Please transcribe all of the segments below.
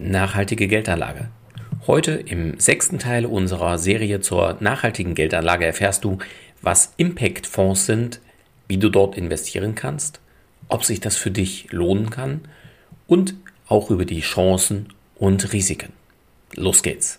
Nachhaltige Geldanlage. Heute im sechsten Teil unserer Serie zur nachhaltigen Geldanlage erfährst du, was Impact-Fonds sind, wie du dort investieren kannst, ob sich das für dich lohnen kann und auch über die Chancen und Risiken. Los geht's!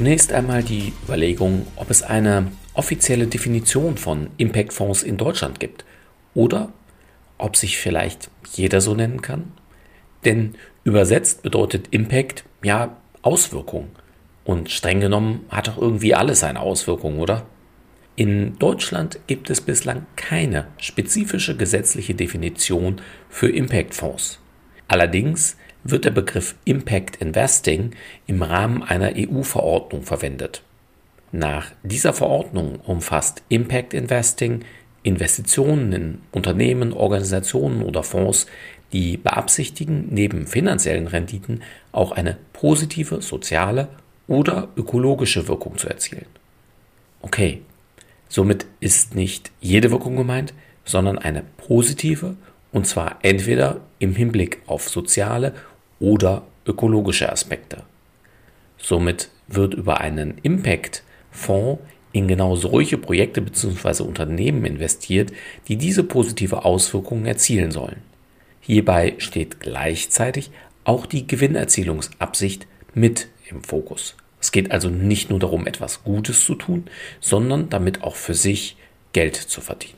Zunächst einmal die Überlegung, ob es eine offizielle Definition von Impact-Fonds in Deutschland gibt oder ob sich vielleicht jeder so nennen kann. Denn übersetzt bedeutet Impact ja Auswirkung. Und streng genommen hat doch irgendwie alles eine Auswirkung, oder? In Deutschland gibt es bislang keine spezifische gesetzliche Definition für Impact-Fonds. Allerdings wird der Begriff Impact Investing im Rahmen einer EU-Verordnung verwendet. Nach dieser Verordnung umfasst Impact Investing Investitionen in Unternehmen, Organisationen oder Fonds, die beabsichtigen, neben finanziellen Renditen auch eine positive soziale oder ökologische Wirkung zu erzielen. Okay, somit ist nicht jede Wirkung gemeint, sondern eine positive, und zwar entweder im Hinblick auf soziale oder ökologische Aspekte. Somit wird über einen Impact-Fonds in genau solche Projekte bzw. Unternehmen investiert, die diese positive Auswirkungen erzielen sollen. Hierbei steht gleichzeitig auch die Gewinnerzielungsabsicht mit im Fokus. Es geht also nicht nur darum, etwas Gutes zu tun, sondern damit auch für sich Geld zu verdienen.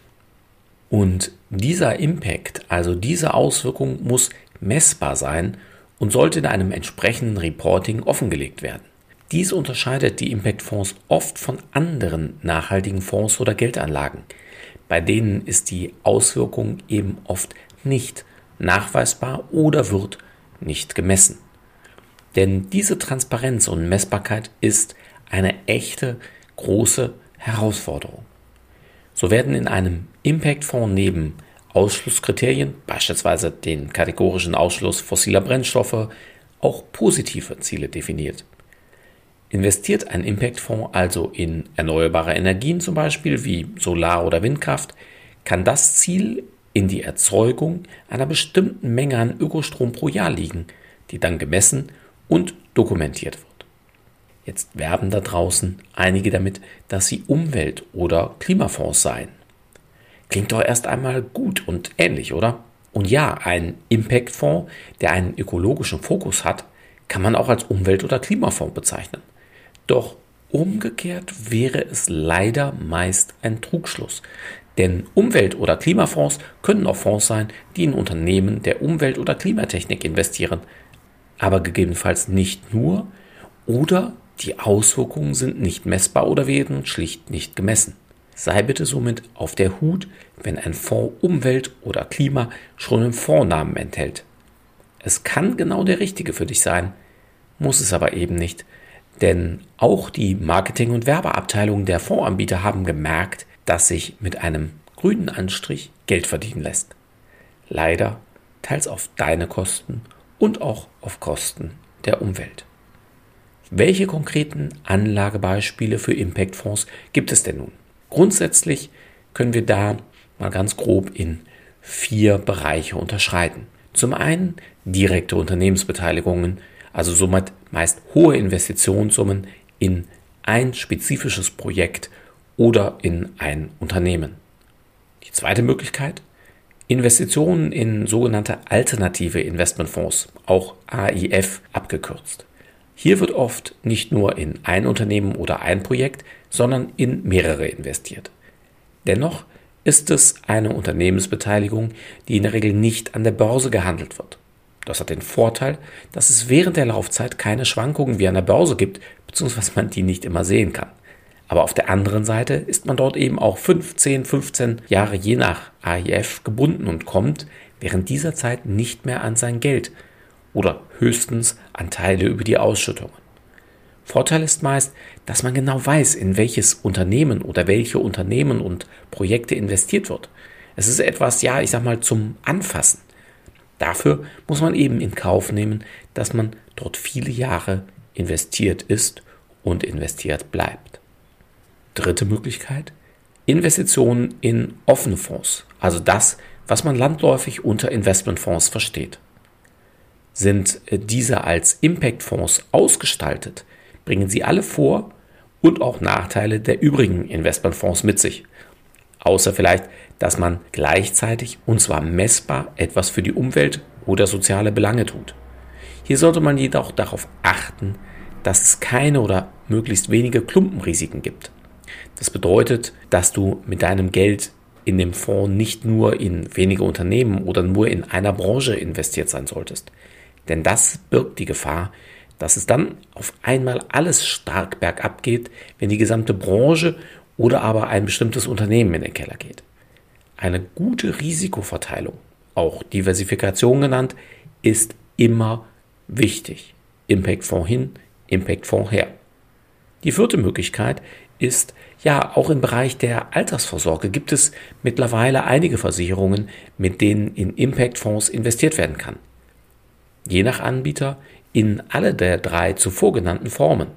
Und dieser Impact, also diese Auswirkung muss messbar sein und sollte in einem entsprechenden Reporting offengelegt werden. Dies unterscheidet die Impact-Fonds oft von anderen nachhaltigen Fonds oder Geldanlagen. Bei denen ist die Auswirkung eben oft nicht nachweisbar oder wird nicht gemessen. Denn diese Transparenz und Messbarkeit ist eine echte große Herausforderung. So werden in einem Impact-Fonds neben Ausschlusskriterien, beispielsweise den kategorischen Ausschluss fossiler Brennstoffe, auch positive Ziele definiert. Investiert ein Impactfonds also in erneuerbare Energien zum Beispiel wie Solar- oder Windkraft, kann das Ziel in die Erzeugung einer bestimmten Menge an Ökostrom pro Jahr liegen, die dann gemessen und dokumentiert wird. Jetzt werben da draußen einige damit, dass sie Umwelt- oder Klimafonds seien. Klingt doch erst einmal gut und ähnlich, oder? Und ja, ein Impact-Fonds, der einen ökologischen Fokus hat, kann man auch als Umwelt- oder Klimafonds bezeichnen. Doch umgekehrt wäre es leider meist ein Trugschluss. Denn Umwelt- oder Klimafonds können auch Fonds sein, die in Unternehmen der Umwelt- oder Klimatechnik investieren, aber gegebenenfalls nicht nur oder die Auswirkungen sind nicht messbar oder werden schlicht nicht gemessen. Sei bitte somit auf der Hut, wenn ein Fonds Umwelt oder Klima schon im Vornamen enthält. Es kann genau der richtige für dich sein, muss es aber eben nicht, denn auch die Marketing- und Werbeabteilungen der Fondsanbieter haben gemerkt, dass sich mit einem grünen Anstrich Geld verdienen lässt. Leider teils auf deine Kosten und auch auf Kosten der Umwelt. Welche konkreten Anlagebeispiele für Impactfonds gibt es denn nun? Grundsätzlich können wir da mal ganz grob in vier Bereiche unterscheiden. Zum einen direkte Unternehmensbeteiligungen, also somit meist hohe Investitionssummen in ein spezifisches Projekt oder in ein Unternehmen. Die zweite Möglichkeit, Investitionen in sogenannte alternative Investmentfonds, auch AIF abgekürzt. Hier wird oft nicht nur in ein Unternehmen oder ein Projekt, sondern in mehrere investiert. Dennoch ist es eine Unternehmensbeteiligung, die in der Regel nicht an der Börse gehandelt wird. Das hat den Vorteil, dass es während der Laufzeit keine Schwankungen wie an der Börse gibt, beziehungsweise man die nicht immer sehen kann. Aber auf der anderen Seite ist man dort eben auch 15, 15 Jahre je nach AIF gebunden und kommt während dieser Zeit nicht mehr an sein Geld oder höchstens an Teile über die Ausschüttungen. Vorteil ist meist, dass man genau weiß, in welches Unternehmen oder welche Unternehmen und Projekte investiert wird. Es ist etwas, ja, ich sag mal, zum Anfassen. Dafür muss man eben in Kauf nehmen, dass man dort viele Jahre investiert ist und investiert bleibt. Dritte Möglichkeit, Investitionen in offene Fonds, also das, was man landläufig unter Investmentfonds versteht. Sind diese als Impactfonds ausgestaltet, bringen sie alle Vor- und auch Nachteile der übrigen Investmentfonds mit sich. Außer vielleicht, dass man gleichzeitig und zwar messbar etwas für die Umwelt oder soziale Belange tut. Hier sollte man jedoch darauf achten, dass es keine oder möglichst wenige Klumpenrisiken gibt. Das bedeutet, dass du mit deinem Geld in dem Fonds nicht nur in wenige Unternehmen oder nur in einer Branche investiert sein solltest. Denn das birgt die Gefahr, dass es dann auf einmal alles stark bergab geht, wenn die gesamte Branche oder aber ein bestimmtes Unternehmen in den Keller geht. Eine gute Risikoverteilung, auch Diversifikation genannt, ist immer wichtig. Impact-Fonds hin, Impact-Fonds her. Die vierte Möglichkeit ist, ja, auch im Bereich der Altersvorsorge gibt es mittlerweile einige Versicherungen, mit denen in Impact-Fonds investiert werden kann. Je nach Anbieter in alle der drei zuvor genannten Formen.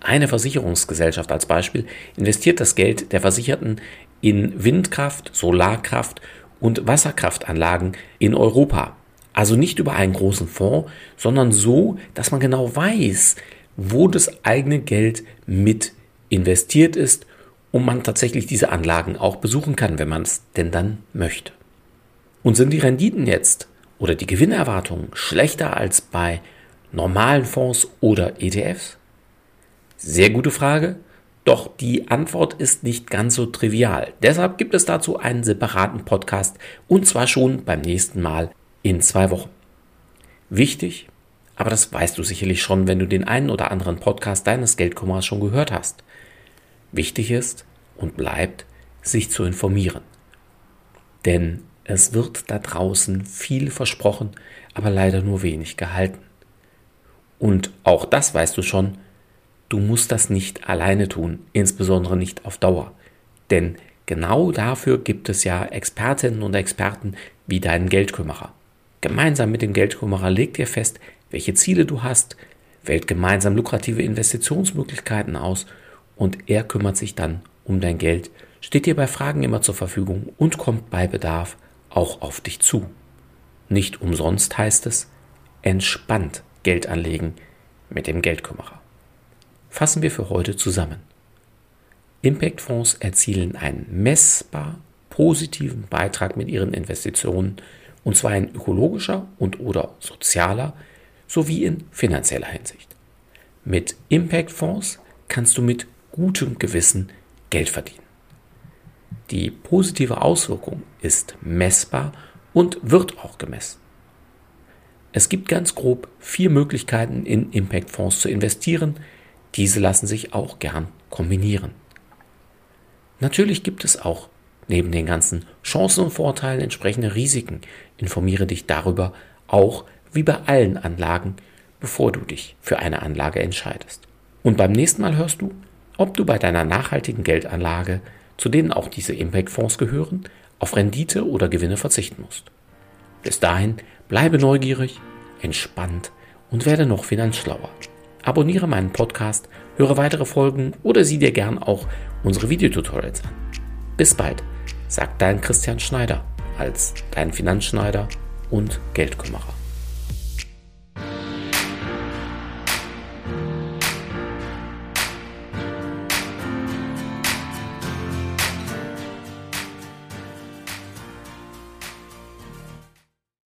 Eine Versicherungsgesellschaft als Beispiel investiert das Geld der Versicherten in Windkraft, Solarkraft und Wasserkraftanlagen in Europa. Also nicht über einen großen Fonds, sondern so, dass man genau weiß, wo das eigene Geld mit investiert ist und man tatsächlich diese Anlagen auch besuchen kann, wenn man es denn dann möchte. Und sind die Renditen jetzt oder die Gewinnerwartungen schlechter als bei normalen Fonds oder ETFs? Sehr gute Frage, doch die Antwort ist nicht ganz so trivial. Deshalb gibt es dazu einen separaten Podcast und zwar schon beim nächsten Mal in zwei Wochen. Wichtig, aber das weißt du sicherlich schon, wenn du den einen oder anderen Podcast deines Geldkummers schon gehört hast. Wichtig ist und bleibt, sich zu informieren. Denn es wird da draußen viel versprochen, aber leider nur wenig gehalten. Und auch das weißt du schon, du musst das nicht alleine tun, insbesondere nicht auf Dauer. Denn genau dafür gibt es ja Expertinnen und Experten wie deinen Geldkümmerer. Gemeinsam mit dem Geldkümmerer legt ihr fest, welche Ziele du hast, wählt gemeinsam lukrative Investitionsmöglichkeiten aus und er kümmert sich dann um dein Geld, steht dir bei Fragen immer zur Verfügung und kommt bei Bedarf auch auf dich zu. Nicht umsonst heißt es, entspannt Geld anlegen mit dem Geldkümmerer. Fassen wir für heute zusammen. Impactfonds erzielen einen messbar positiven Beitrag mit ihren Investitionen und zwar in ökologischer und oder sozialer sowie in finanzieller Hinsicht. Mit Impactfonds kannst du mit gutem Gewissen Geld verdienen. Die positive Auswirkung ist messbar und wird auch gemessen. Es gibt ganz grob vier Möglichkeiten in Impact-Fonds zu investieren. Diese lassen sich auch gern kombinieren. Natürlich gibt es auch neben den ganzen Chancen und Vorteilen entsprechende Risiken. Informiere dich darüber auch wie bei allen Anlagen, bevor du dich für eine Anlage entscheidest. Und beim nächsten Mal hörst du, ob du bei deiner nachhaltigen Geldanlage, zu denen auch diese Impact-Fonds gehören, auf Rendite oder Gewinne verzichten musst. Bis dahin bleibe neugierig, entspannt und werde noch finanzschlauer. Abonniere meinen Podcast, höre weitere Folgen oder sieh dir gern auch unsere Videotutorials an. Bis bald, sagt dein Christian Schneider als dein Finanzschneider und Geldkümmerer.